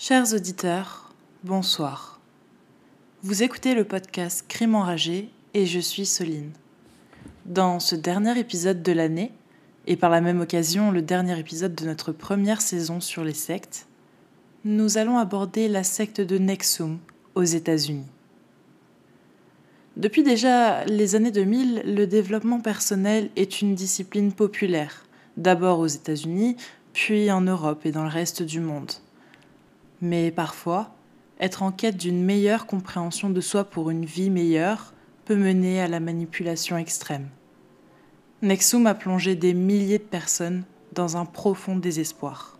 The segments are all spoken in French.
Chers auditeurs, bonsoir. Vous écoutez le podcast Crime enragé et je suis Soline. Dans ce dernier épisode de l'année, et par la même occasion le dernier épisode de notre première saison sur les sectes, nous allons aborder la secte de Nexum aux États-Unis. Depuis déjà les années 2000, le développement personnel est une discipline populaire, d'abord aux États-Unis, puis en Europe et dans le reste du monde. Mais parfois, être en quête d'une meilleure compréhension de soi pour une vie meilleure peut mener à la manipulation extrême. Nexum a plongé des milliers de personnes dans un profond désespoir.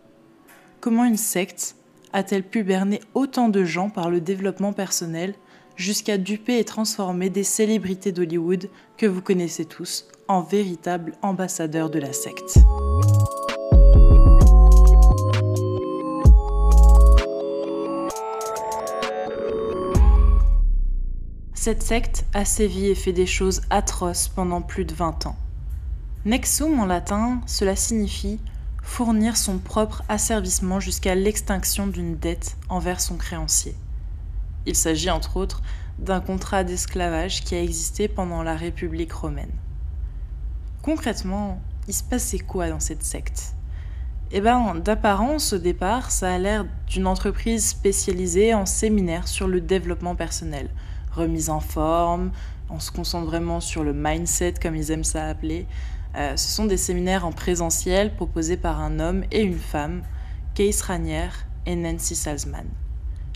Comment une secte a-t-elle pu berner autant de gens par le développement personnel jusqu'à duper et transformer des célébrités d'Hollywood que vous connaissez tous en véritables ambassadeurs de la secte? Cette secte a sévi et fait des choses atroces pendant plus de 20 ans. Nexum en latin, cela signifie fournir son propre asservissement jusqu'à l'extinction d'une dette envers son créancier. Il s'agit entre autres d'un contrat d'esclavage qui a existé pendant la République romaine. Concrètement, il se passait quoi dans cette secte? Eh bien, d'apparence, au départ, ça a l'air d'une entreprise spécialisée en séminaires sur le développement personnel, remise en forme, on se concentre vraiment sur le mindset, comme ils aiment ça appeler. Euh, ce sont des séminaires en présentiel proposés par un homme et une femme, Case Ranier et Nancy Salzman.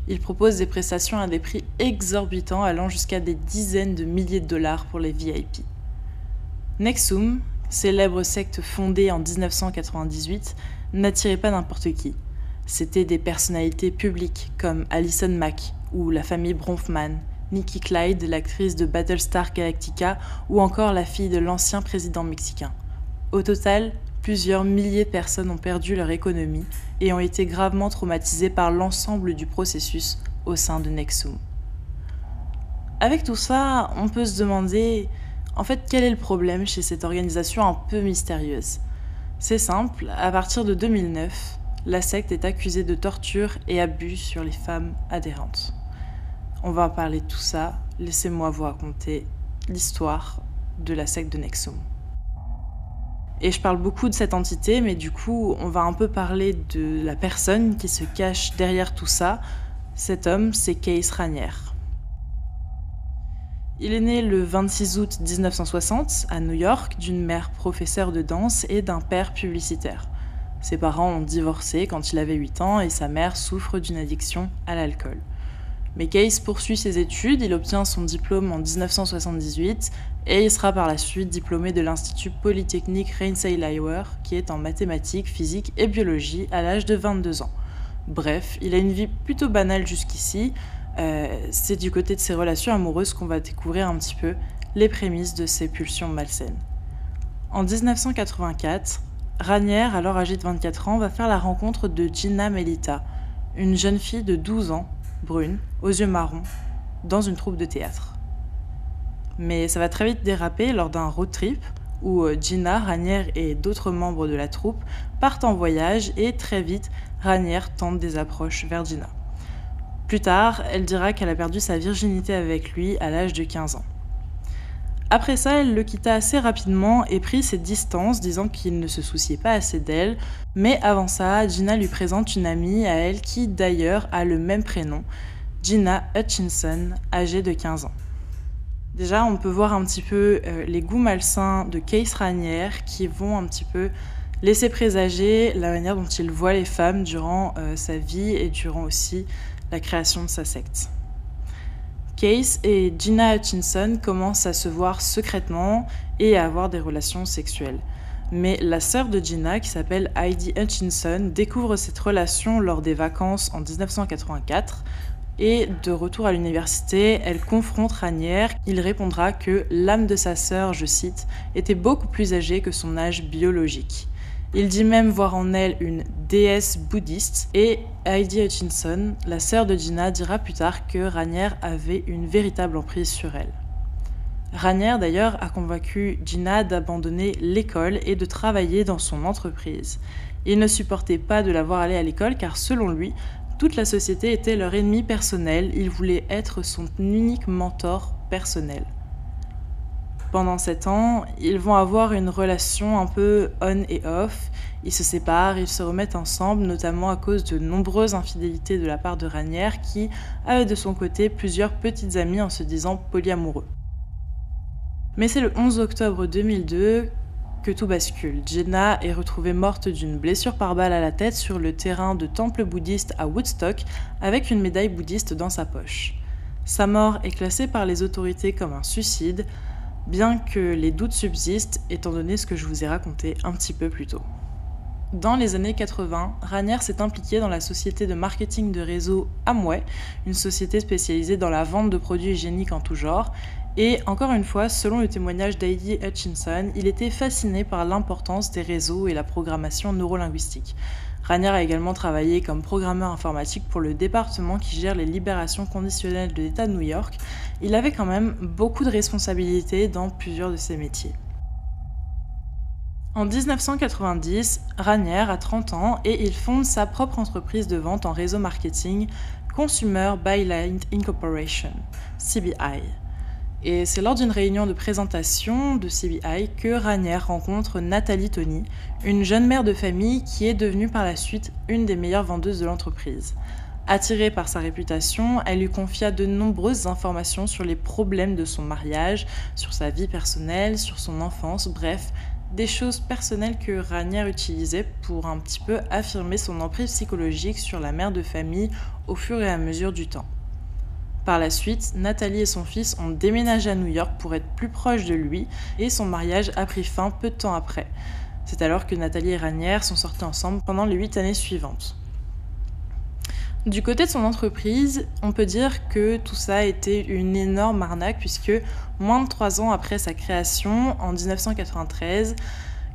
Ils proposent des prestations à des prix exorbitants allant jusqu'à des dizaines de milliers de dollars pour les VIP. Nexum, célèbre secte fondée en 1998, n'attirait pas n'importe qui. C'était des personnalités publiques comme Alison Mack ou la famille Bronfman, Nikki Clyde, l'actrice de Battlestar Galactica, ou encore la fille de l'ancien président mexicain. Au total, plusieurs milliers de personnes ont perdu leur économie et ont été gravement traumatisées par l'ensemble du processus au sein de Nexum. Avec tout ça, on peut se demander, en fait, quel est le problème chez cette organisation un peu mystérieuse? C'est simple, à partir de 2009, la secte est accusée de torture et abus sur les femmes adhérentes. On va parler de tout ça. Laissez-moi vous raconter l'histoire de la secte de Nexum. Et je parle beaucoup de cette entité, mais du coup, on va un peu parler de la personne qui se cache derrière tout ça. Cet homme, c'est Case Ranier. Il est né le 26 août 1960 à New York d'une mère professeure de danse et d'un père publicitaire. Ses parents ont divorcé quand il avait 8 ans et sa mère souffre d'une addiction à l'alcool. Mais Case poursuit ses études, il obtient son diplôme en 1978 et il sera par la suite diplômé de l'Institut Polytechnique Rensselaer, qui est en mathématiques, physique et biologie à l'âge de 22 ans. Bref, il a une vie plutôt banale jusqu'ici. Euh, c'est du côté de ses relations amoureuses qu'on va découvrir un petit peu les prémices de ses pulsions malsaines. En 1984, Ranier, alors âgé de 24 ans, va faire la rencontre de Gina Melita, une jeune fille de 12 ans brune, aux yeux marrons, dans une troupe de théâtre. Mais ça va très vite déraper lors d'un road trip où euh, Gina, Ranière et d'autres membres de la troupe partent en voyage et très vite, Ranière tente des approches vers Gina. Plus tard, elle dira qu'elle a perdu sa virginité avec lui à l'âge de 15 ans. Après ça, elle le quitta assez rapidement et prit ses distances, disant qu'il ne se souciait pas assez d'elle. Mais avant ça, Gina lui présente une amie à elle qui d'ailleurs a le même prénom, Gina Hutchinson, âgée de 15 ans. Déjà, on peut voir un petit peu euh, les goûts malsains de Case Ranière qui vont un petit peu laisser présager la manière dont il voit les femmes durant euh, sa vie et durant aussi la création de sa secte. Case et Gina Hutchinson commencent à se voir secrètement et à avoir des relations sexuelles. Mais la sœur de Gina, qui s'appelle Heidi Hutchinson, découvre cette relation lors des vacances en 1984 et de retour à l'université, elle confronte Ranière. Il répondra que l'âme de sa sœur, je cite, était beaucoup plus âgée que son âge biologique. Il dit même voir en elle une déesse bouddhiste et Heidi Hutchinson, la sœur de Gina, dira plus tard que Ranier avait une véritable emprise sur elle. Ranier d'ailleurs a convaincu Gina d'abandonner l'école et de travailler dans son entreprise. Il ne supportait pas de la voir aller à l'école car selon lui, Toute la société était leur ennemi personnel, ils voulaient être son unique mentor personnel. Pendant sept ans, ils vont avoir une relation un peu on et off. Ils se séparent, ils se remettent ensemble, notamment à cause de nombreuses infidélités de la part de Ranière, qui avait de son côté plusieurs petites amies en se disant polyamoureux. Mais c'est le 11 octobre 2002 que tout bascule. Jenna est retrouvée morte d'une blessure par balle à la tête sur le terrain de temple bouddhiste à Woodstock avec une médaille bouddhiste dans sa poche. Sa mort est classée par les autorités comme un suicide, bien que les doutes subsistent étant donné ce que je vous ai raconté un petit peu plus tôt. Dans les années 80, Ranier s'est impliqué dans la société de marketing de réseau Amway, une société spécialisée dans la vente de produits hygiéniques en tout genre. Et encore une fois, selon le témoignage d'Heidi Hutchinson, il était fasciné par l'importance des réseaux et la programmation neurolinguistique. Ranier a également travaillé comme programmeur informatique pour le département qui gère les libérations conditionnelles de l'État de New York. Il avait quand même beaucoup de responsabilités dans plusieurs de ses métiers. En 1990, Ranier a 30 ans et il fonde sa propre entreprise de vente en réseau marketing, Consumer Byline Incorporation, CBI. Et c'est lors d'une réunion de présentation de CBI que Ranier rencontre Nathalie Tony, une jeune mère de famille qui est devenue par la suite une des meilleures vendeuses de l'entreprise. Attirée par sa réputation, elle lui confia de nombreuses informations sur les problèmes de son mariage, sur sa vie personnelle, sur son enfance, bref, des choses personnelles que Ranier utilisait pour un petit peu affirmer son emprise psychologique sur la mère de famille au fur et à mesure du temps. Par la suite, Nathalie et son fils ont déménagé à New York pour être plus proches de lui et son mariage a pris fin peu de temps après. C'est alors que Nathalie et Ranière sont sortis ensemble pendant les huit années suivantes. Du côté de son entreprise, on peut dire que tout ça a été une énorme arnaque puisque moins de trois ans après sa création, en 1993,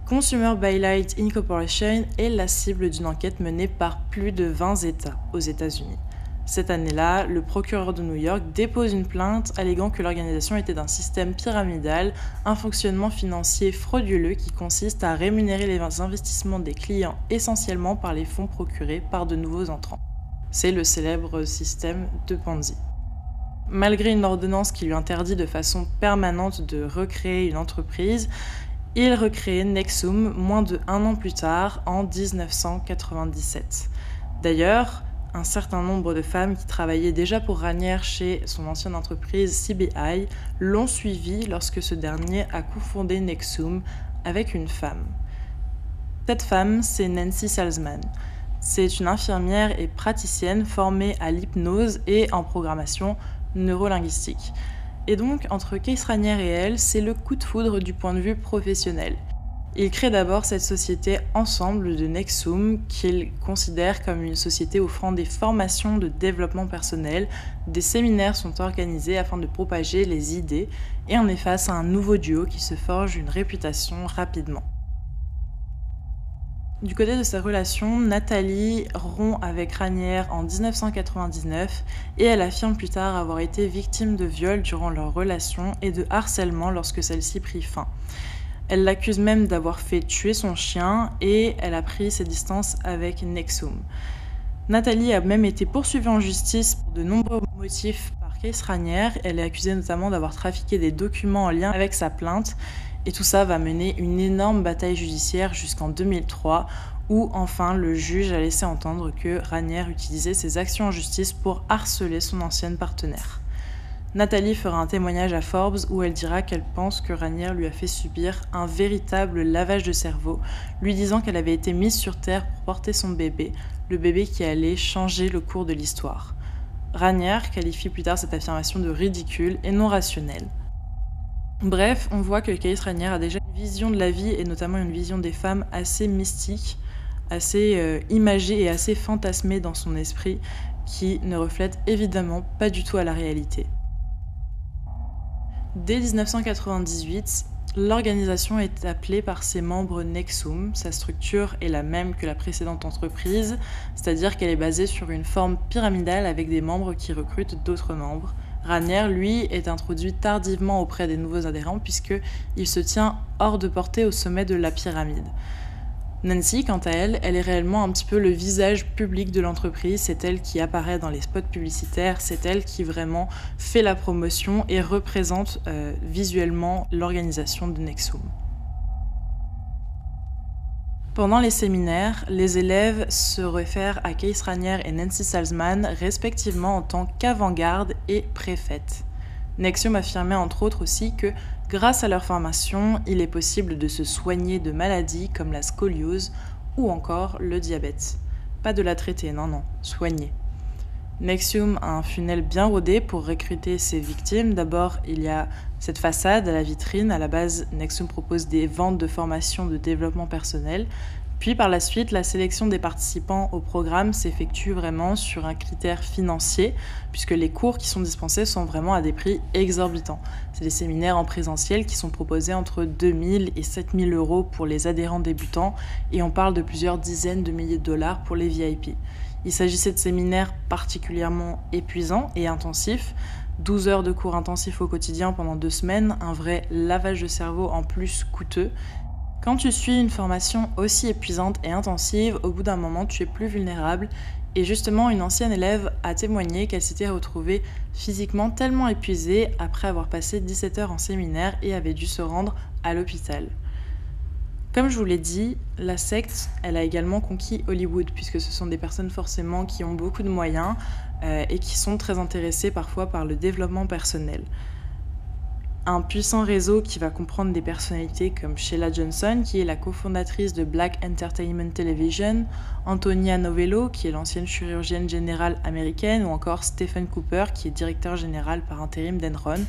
Consumer Bylight Incorporation est la cible d'une enquête menée par plus de 20 États aux États-Unis. Cette année-là, le procureur de New York dépose une plainte alléguant que l'organisation était d'un système pyramidal, un fonctionnement financier frauduleux qui consiste à rémunérer les investissements des clients essentiellement par les fonds procurés par de nouveaux entrants. C'est le célèbre système de Ponzi. Malgré une ordonnance qui lui interdit de façon permanente de recréer une entreprise, il recrée Nexum moins de un an plus tard, en 1997. D'ailleurs, un certain nombre de femmes qui travaillaient déjà pour Ranière chez son ancienne entreprise CBI l'ont suivi lorsque ce dernier a cofondé Nexum avec une femme. Cette femme, c'est Nancy Salzman. C'est une infirmière et praticienne formée à l'hypnose et en programmation neurolinguistique. Et donc, entre Case Ranière et elle, c'est le coup de foudre du point de vue professionnel. Ils créent d'abord cette société ensemble de Nexum qu'ils considèrent comme une société offrant des formations de développement personnel. Des séminaires sont organisés afin de propager les idées et on est face à un nouveau duo qui se forge une réputation rapidement. Du côté de sa relation, Nathalie rompt avec Ranière en 1999 et elle affirme plus tard avoir été victime de viol durant leur relation et de harcèlement lorsque celle-ci prit fin. Elle l'accuse même d'avoir fait tuer son chien et elle a pris ses distances avec Nexum. Nathalie a même été poursuivie en justice pour de nombreux motifs par Case Ranière. Elle est accusée notamment d'avoir trafiqué des documents en lien avec sa plainte. Et tout ça va mener une énorme bataille judiciaire jusqu'en 2003 où enfin le juge a laissé entendre que Ranière utilisait ses actions en justice pour harceler son ancienne partenaire. Nathalie fera un témoignage à Forbes où elle dira qu'elle pense que Ranière lui a fait subir un véritable lavage de cerveau, lui disant qu'elle avait été mise sur Terre pour porter son bébé, le bébé qui allait changer le cours de l'histoire. Ranière qualifie plus tard cette affirmation de ridicule et non rationnelle. Bref, on voit que Case Ranière a déjà une vision de la vie et notamment une vision des femmes assez mystique, assez euh, imagée et assez fantasmée dans son esprit qui ne reflète évidemment pas du tout à la réalité. Dès 1998, l'organisation est appelée par ses membres Nexum. Sa structure est la même que la précédente entreprise, c'est-à-dire qu'elle est basée sur une forme pyramidale avec des membres qui recrutent d'autres membres. Ranier, lui, est introduit tardivement auprès des nouveaux adhérents puisqu'il se tient hors de portée au sommet de la pyramide. Nancy, quant à elle, elle est réellement un petit peu le visage public de l'entreprise, c'est elle qui apparaît dans les spots publicitaires, c'est elle qui vraiment fait la promotion et représente euh, visuellement l'organisation de Nexum. Pendant les séminaires, les élèves se réfèrent à Case Ranier et Nancy Salzman respectivement en tant qu'avant-garde et préfète. Nexium affirmait entre autres aussi que grâce à leur formation, il est possible de se soigner de maladies comme la scoliose ou encore le diabète. Pas de la traiter, non, non, soigner. Nexium a un funnel bien rodé pour recruter ses victimes. D'abord, il y a cette façade à la vitrine. À la base, Nexium propose des ventes de formation de développement personnel. Puis par la suite, la sélection des participants au programme s'effectue vraiment sur un critère financier, puisque les cours qui sont dispensés sont vraiment à des prix exorbitants. C'est des séminaires en présentiel qui sont proposés entre 2000 et 7000 euros pour les adhérents débutants, et on parle de plusieurs dizaines de milliers de dollars pour les VIP. Il s'agissait de séminaires particulièrement épuisants et intensifs, 12 heures de cours intensifs au quotidien pendant deux semaines, un vrai lavage de cerveau en plus coûteux, quand tu suis une formation aussi épuisante et intensive, au bout d'un moment, tu es plus vulnérable. Et justement, une ancienne élève a témoigné qu'elle s'était retrouvée physiquement tellement épuisée après avoir passé 17 heures en séminaire et avait dû se rendre à l'hôpital. Comme je vous l'ai dit, la secte, elle a également conquis Hollywood, puisque ce sont des personnes forcément qui ont beaucoup de moyens euh, et qui sont très intéressées parfois par le développement personnel un puissant réseau qui va comprendre des personnalités comme Sheila Johnson, qui est la cofondatrice de Black Entertainment Television, Antonia Novello, qui est l'ancienne chirurgienne générale américaine, ou encore Stephen Cooper, qui est directeur général par intérim d'Enron,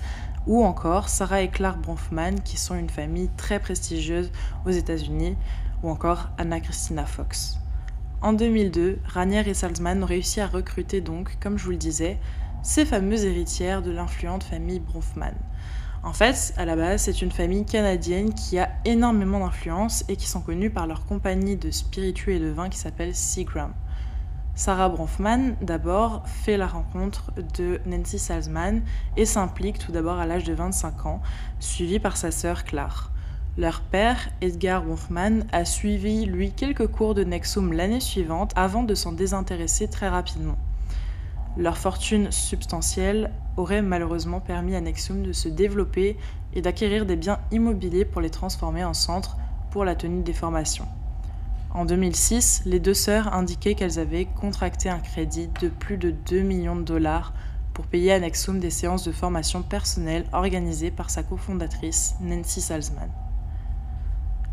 ou encore Sarah et Clark Bronfman, qui sont une famille très prestigieuse aux États-Unis, ou encore Anna Christina Fox. En 2002, Ranier et Salzman ont réussi à recruter donc, comme je vous le disais, ces fameuses héritières de l'influente famille Bronfman. En fait, à la base, c'est une famille canadienne qui a énormément d'influence et qui sont connus par leur compagnie de spiritueux et de vin qui s'appelle Seagram. Sarah Bronfman, d'abord, fait la rencontre de Nancy Salzman et s'implique tout d'abord à l'âge de 25 ans, suivie par sa sœur Claire. Leur père, Edgar Bronfman, a suivi, lui, quelques cours de Nexum l'année suivante avant de s'en désintéresser très rapidement. Leur fortune substantielle aurait malheureusement permis à Nexium de se développer et d'acquérir des biens immobiliers pour les transformer en centres pour la tenue des formations. En 2006, les deux sœurs indiquaient qu'elles avaient contracté un crédit de plus de 2 millions de dollars pour payer à Nexum des séances de formation personnelle organisées par sa cofondatrice Nancy Salzman.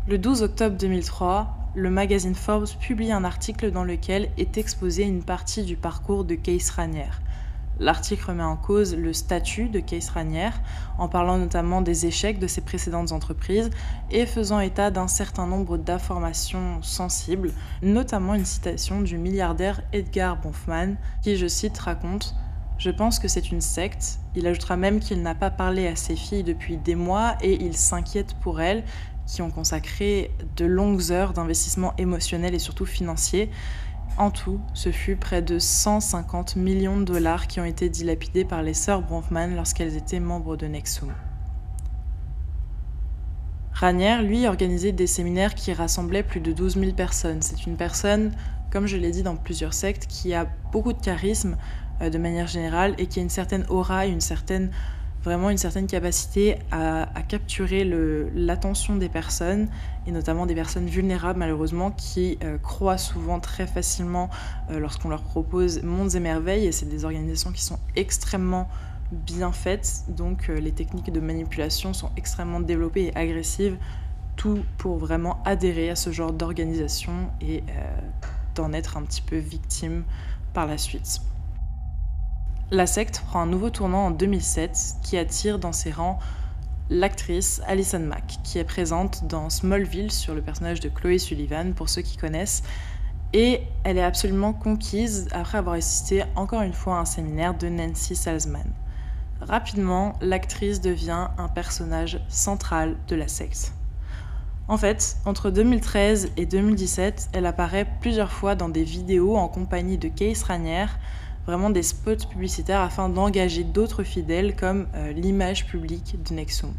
Le 12 octobre 2003, le magazine Forbes publie un article dans lequel est exposée une partie du parcours de Case Ranier. L'article remet en cause le statut de Case Ranier, en parlant notamment des échecs de ses précédentes entreprises et faisant état d'un certain nombre d'informations sensibles, notamment une citation du milliardaire Edgar Bonfman, qui, je cite, raconte je pense que c'est une secte. Il ajoutera même qu'il n'a pas parlé à ses filles depuis des mois et il s'inquiète pour elles qui ont consacré de longues heures d'investissement émotionnel et surtout financier. En tout, ce fut près de 150 millions de dollars qui ont été dilapidés par les sœurs Bronfman lorsqu'elles étaient membres de Nexum. Ranière, lui, organisait des séminaires qui rassemblaient plus de 12 000 personnes. C'est une personne, comme je l'ai dit dans plusieurs sectes, qui a beaucoup de charisme euh, de manière générale et qui a une certaine aura, une certaine vraiment une certaine capacité à, capturer l'attention des personnes, et notamment des personnes vulnérables malheureusement, qui euh, croient souvent très facilement euh, lorsqu'on leur propose mondes et merveilles, et c'est des organisations qui sont extrêmement bien faites, donc euh, les techniques de manipulation sont extrêmement développées et agressives, tout pour vraiment adhérer à ce genre d'organisation et d'en être un petit peu victime par la suite. La secte prend un nouveau tournant en 2007 qui attire dans ses rangs l'actrice Alison Mack, qui est présente dans Smallville sur le personnage de Chloé Sullivan, pour ceux qui connaissent. Et elle est absolument conquise après avoir assisté encore une fois à un séminaire de Nancy Salzman. Rapidement, l'actrice devient un personnage central de la secte. En fait, entre 2013 et 2017, elle apparaît plusieurs fois dans des vidéos en compagnie de Case Ranier, vraiment des spots publicitaires afin d'engager d'autres fidèles comme euh, l'image publique de Nexum.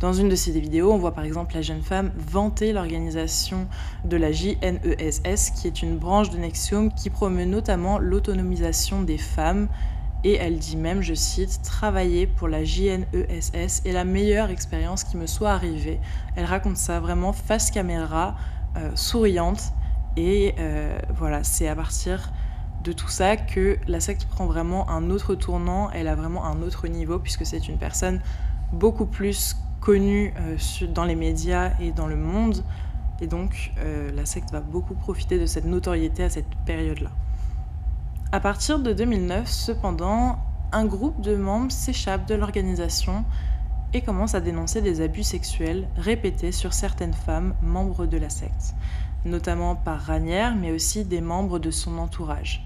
Dans une de ces vidéos, on voit par exemple la jeune femme vanter l'organisation de la JNESS, qui est une branche de Nexium qui promeut notamment l'autonomisation des femmes. Et elle dit même, je cite, Travailler pour la JNESS est la meilleure expérience qui me soit arrivée. Elle raconte ça vraiment face caméra, euh, souriante. Et euh, voilà, c'est à partir de tout ça que la secte prend vraiment un autre tournant, elle a vraiment un autre niveau, puisque c'est une personne beaucoup plus connue euh, dans les médias et dans le monde. Et donc, euh, la secte va beaucoup profiter de cette notoriété à cette période-là. À partir de 2009, cependant, un groupe de membres s'échappe de l'organisation et commence à dénoncer des abus sexuels répétés sur certaines femmes membres de la secte, notamment par Ranière, mais aussi des membres de son entourage.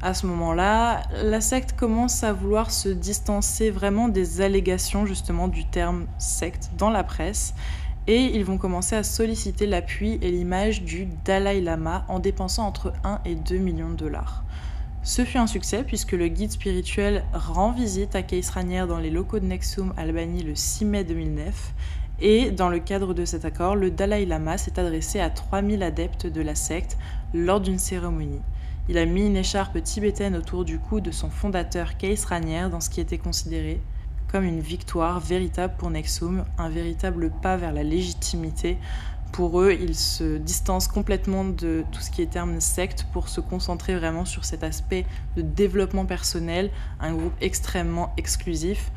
À ce moment-là, la secte commence à vouloir se distancer vraiment des allégations justement du terme secte dans la presse et ils vont commencer à solliciter l'appui et l'image du Dalai Lama en dépensant entre 1 et 2 millions de dollars. Ce fut un succès puisque le guide spirituel rend visite à Ranière dans les locaux de Nexum Albanie le 6 mai 2009 et dans le cadre de cet accord, le Dalai Lama s'est adressé à 3000 adeptes de la secte lors d'une cérémonie. Il a mis une écharpe tibétaine autour du cou de son fondateur Keis Ranière dans ce qui était considéré comme une victoire véritable pour Nexum, un véritable pas vers la légitimité. Pour eux, ils se distancent complètement de tout ce qui est terme secte pour se concentrer vraiment sur cet aspect de développement personnel, un groupe extrêmement exclusif.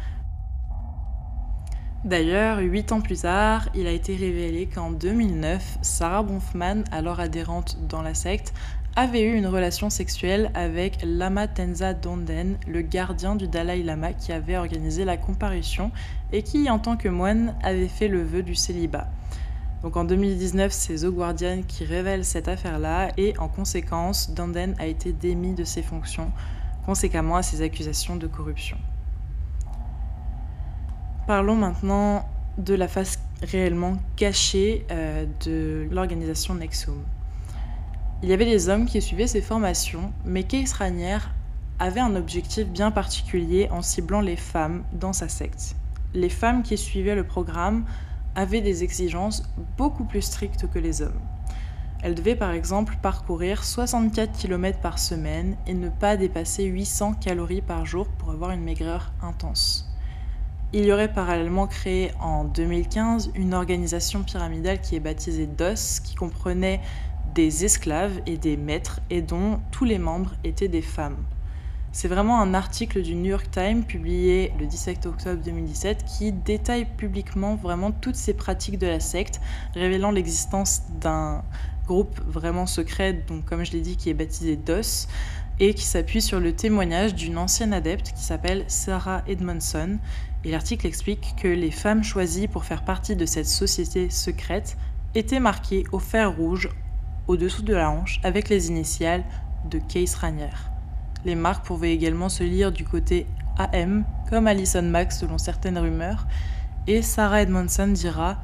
D'ailleurs, huit ans plus tard, il a été révélé qu'en 2009, Sarah Bronfman, alors adhérente dans la secte, avait eu une relation sexuelle avec Lama Tenza Donden, le gardien du Dalai Lama qui avait organisé la comparution et qui, en tant que moine, avait fait le vœu du célibat. Donc en 2019, c'est The Guardian qui révèle cette affaire-là et en conséquence, Donden a été démis de ses fonctions, conséquemment à ses accusations de corruption. Parlons maintenant de la face réellement cachée euh, de l'organisation Nexum. Il y avait des hommes qui suivaient ces formations, mais Ranière avait un objectif bien particulier en ciblant les femmes dans sa secte. Les femmes qui suivaient le programme avaient des exigences beaucoup plus strictes que les hommes. Elles devaient par exemple parcourir 64 km par semaine et ne pas dépasser 800 calories par jour pour avoir une maigreur intense. Il y aurait parallèlement créé en 2015 une organisation pyramidale qui est baptisée DOS, qui comprenait des esclaves et des maîtres et dont tous les membres étaient des femmes. C'est vraiment un article du New York Times publié le 17 octobre 2017 qui détaille publiquement vraiment toutes ces pratiques de la secte, révélant l'existence d'un groupe vraiment secret, donc comme je l'ai dit, qui est baptisé DOS, et qui s'appuie sur le témoignage d'une ancienne adepte qui s'appelle Sarah Edmondson. Et l'article explique que les femmes choisies pour faire partie de cette société secrète étaient marquées au fer rouge au-dessous de la hanche avec les initiales de Case Ranière. Les marques pouvaient également se lire du côté AM, comme Alison Max selon certaines rumeurs, et Sarah Edmondson dira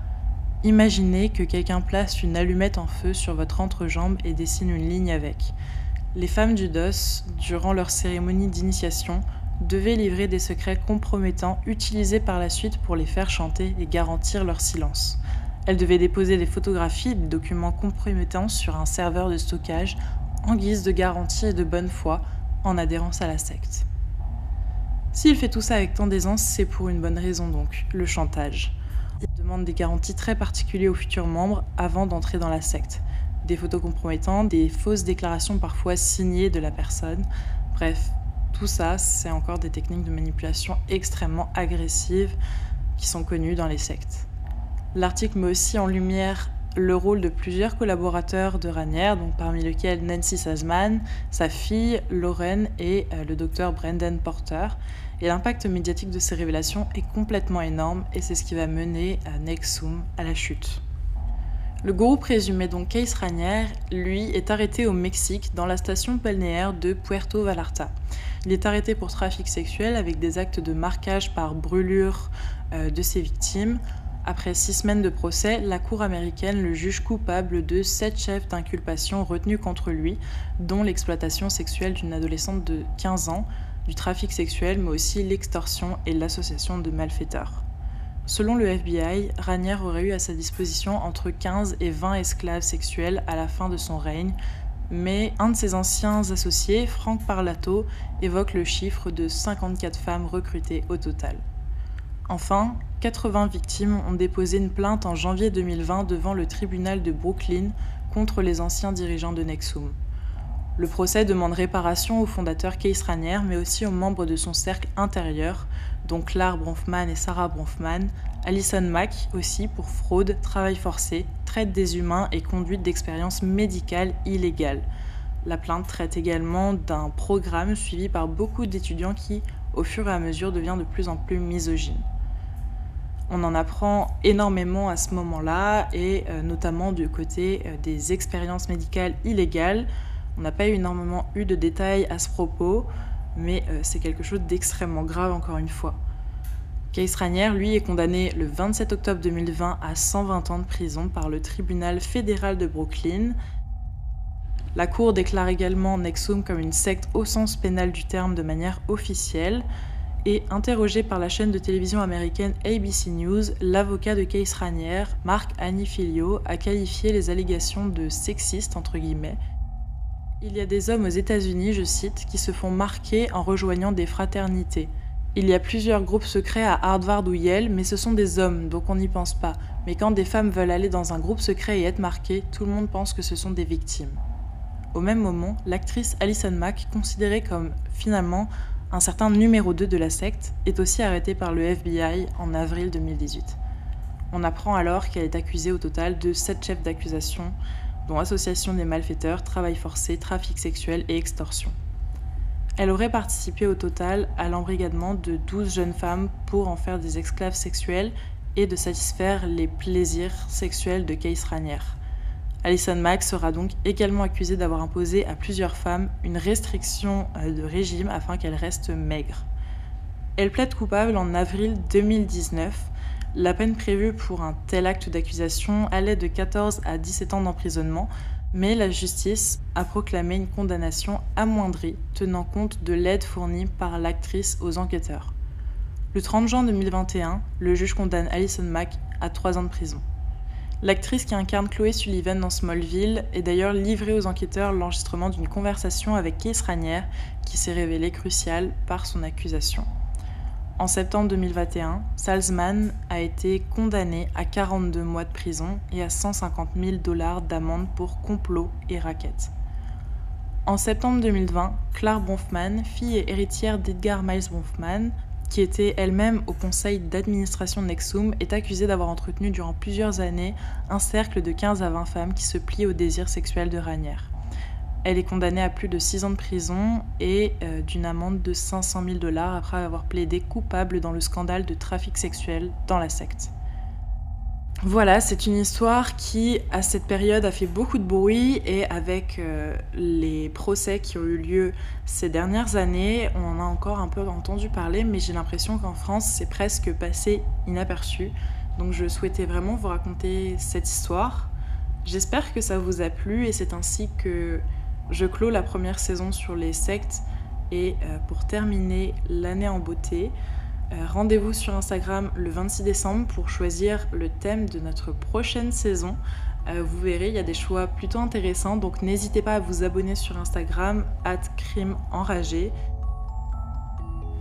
Imaginez que quelqu'un place une allumette en feu sur votre entrejambe et dessine une ligne avec. Les femmes du DOS, durant leur cérémonie d'initiation, devaient livrer des secrets compromettants utilisés par la suite pour les faire chanter et garantir leur silence. Elle devait déposer des photographies et des documents compromettants sur un serveur de stockage en guise de garantie et de bonne foi en adhérence à la secte. S'il fait tout ça avec tant d'aisance, c'est pour une bonne raison donc, le chantage. Il demande des garanties très particulières aux futurs membres avant d'entrer dans la secte. Des photos compromettantes, des fausses déclarations parfois signées de la personne. Bref, tout ça, c'est encore des techniques de manipulation extrêmement agressives qui sont connues dans les sectes. L'article met aussi en lumière le rôle de plusieurs collaborateurs de Ranière, donc parmi lesquels Nancy Sazman, sa fille Lauren et euh, le docteur Brendan Porter. Et l'impact médiatique de ces révélations est complètement énorme et c'est ce qui va mener Nexum à la chute. Le gourou présumé donc Case Ranière, lui, est arrêté au Mexique dans la station balnéaire de Puerto Vallarta. Il est arrêté pour trafic sexuel avec des actes de marquage par brûlure euh, de ses victimes, après six semaines de procès, la Cour américaine le juge coupable de sept chefs d'inculpation retenus contre lui, dont l'exploitation sexuelle d'une adolescente de 15 ans, du trafic sexuel, mais aussi l'extorsion et l'association de malfaiteurs. Selon le FBI, Ranière aurait eu à sa disposition entre 15 et 20 esclaves sexuels à la fin de son règne, mais un de ses anciens associés, Frank Parlato, évoque le chiffre de 54 femmes recrutées au total. Enfin, 80 victimes ont déposé une plainte en janvier 2020 devant le tribunal de Brooklyn contre les anciens dirigeants de Nexum. Le procès demande réparation au fondateur Keith Raniere, mais aussi aux membres de son cercle intérieur, dont Claire Bronfman et Sarah Bronfman, Alison Mack aussi pour fraude, travail forcé, traite des humains et conduite d'expériences médicales illégales. La plainte traite également d'un programme suivi par beaucoup d'étudiants qui, au fur et à mesure, devient de plus en plus misogyne. On en apprend énormément à ce moment-là, et euh, notamment du côté euh, des expériences médicales illégales, on n'a pas énormément eu de détails à ce propos, mais euh, c'est quelque chose d'extrêmement grave encore une fois. Case Ranière, lui, est condamné le 27 octobre 2020 à 120 ans de prison par le tribunal fédéral de Brooklyn. La Cour déclare également Nexum comme une secte au sens pénal du terme de manière officielle. Et interrogé par la chaîne de télévision américaine ABC News, l'avocat de Case Ranière, Marc Anifilio, a qualifié les allégations de sexistes entre guillemets il y a des hommes aux États-Unis, je cite, qui se font marquer en rejoignant des fraternités. Il y a plusieurs groupes secrets à Harvard ou Yale, mais ce sont des hommes, donc on n'y pense pas. Mais quand des femmes veulent aller dans un groupe secret et être marquées, tout le monde pense que ce sont des victimes. Au même moment, l'actrice Alison Mack, considérée comme finalement un certain numéro 2 de la secte, est aussi arrêtée par le FBI en avril 2018. On apprend alors qu'elle est accusée au total de 7 chefs d'accusation, dont association des malfaiteurs, travail forcé, trafic sexuel et extorsion. Elle aurait participé au total à l'embrigadement de 12 jeunes femmes pour en faire des esclaves sexuels et de satisfaire les plaisirs sexuels de Case Ranière. Alison Mack sera donc également accusée d'avoir imposé à plusieurs femmes une restriction euh, de régime afin qu'elles restent maigres. Elle plaide coupable en avril 2019 la peine prévue pour un tel acte d'accusation allait de 14 à 17 ans d'emprisonnement, mais la justice a proclamé une condamnation amoindrie tenant compte de l'aide fournie par l'actrice aux enquêteurs. Le 30 juin 2021, le juge condamne Alison Mack à 3 ans de prison. L'actrice qui incarne Chloé Sullivan dans Smallville est d'ailleurs livrée aux enquêteurs l'enregistrement d'une conversation avec Keith Ranière qui s'est révélée cruciale par son accusation. En septembre 2021, Salzman a été condamné à 42 mois de prison et à 150 000 dollars d'amende pour complot et raquette. En septembre 2020, Claire Bronfman, fille et héritière d'Edgar Miles Bronfman, qui était elle-même au conseil d'administration de Nexum, est accusée d'avoir entretenu durant plusieurs années un cercle de 15 à 20 femmes qui se plient au désir sexuel de Ranière. Elle est condamnée à plus de 6 ans de prison et euh, d'une amende de 500 000 dollars après avoir plaidé coupable dans le scandale de trafic sexuel dans la secte. Voilà, c'est une histoire qui, à cette période, a fait beaucoup de bruit et avec euh, les procès qui ont eu lieu ces dernières années, on en a encore un peu entendu parler, mais j'ai l'impression qu'en France, c'est presque passé inaperçu. Donc je souhaitais vraiment vous raconter cette histoire. J'espère que ça vous a plu et c'est ainsi que je clôt la première saison sur les sectes et euh, pour terminer l'année en beauté, euh, rendez-vous sur Instagram le 26 décembre pour choisir le thème de notre prochaine saison. Euh, vous verrez, il y a des choix plutôt intéressants, donc n'hésitez pas à vous abonner sur Instagram, at crime enragé.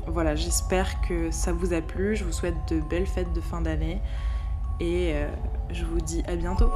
Voilà, j'espère que ça vous a plu, je vous souhaite de belles fêtes de fin d'année et je vous dis à bientôt.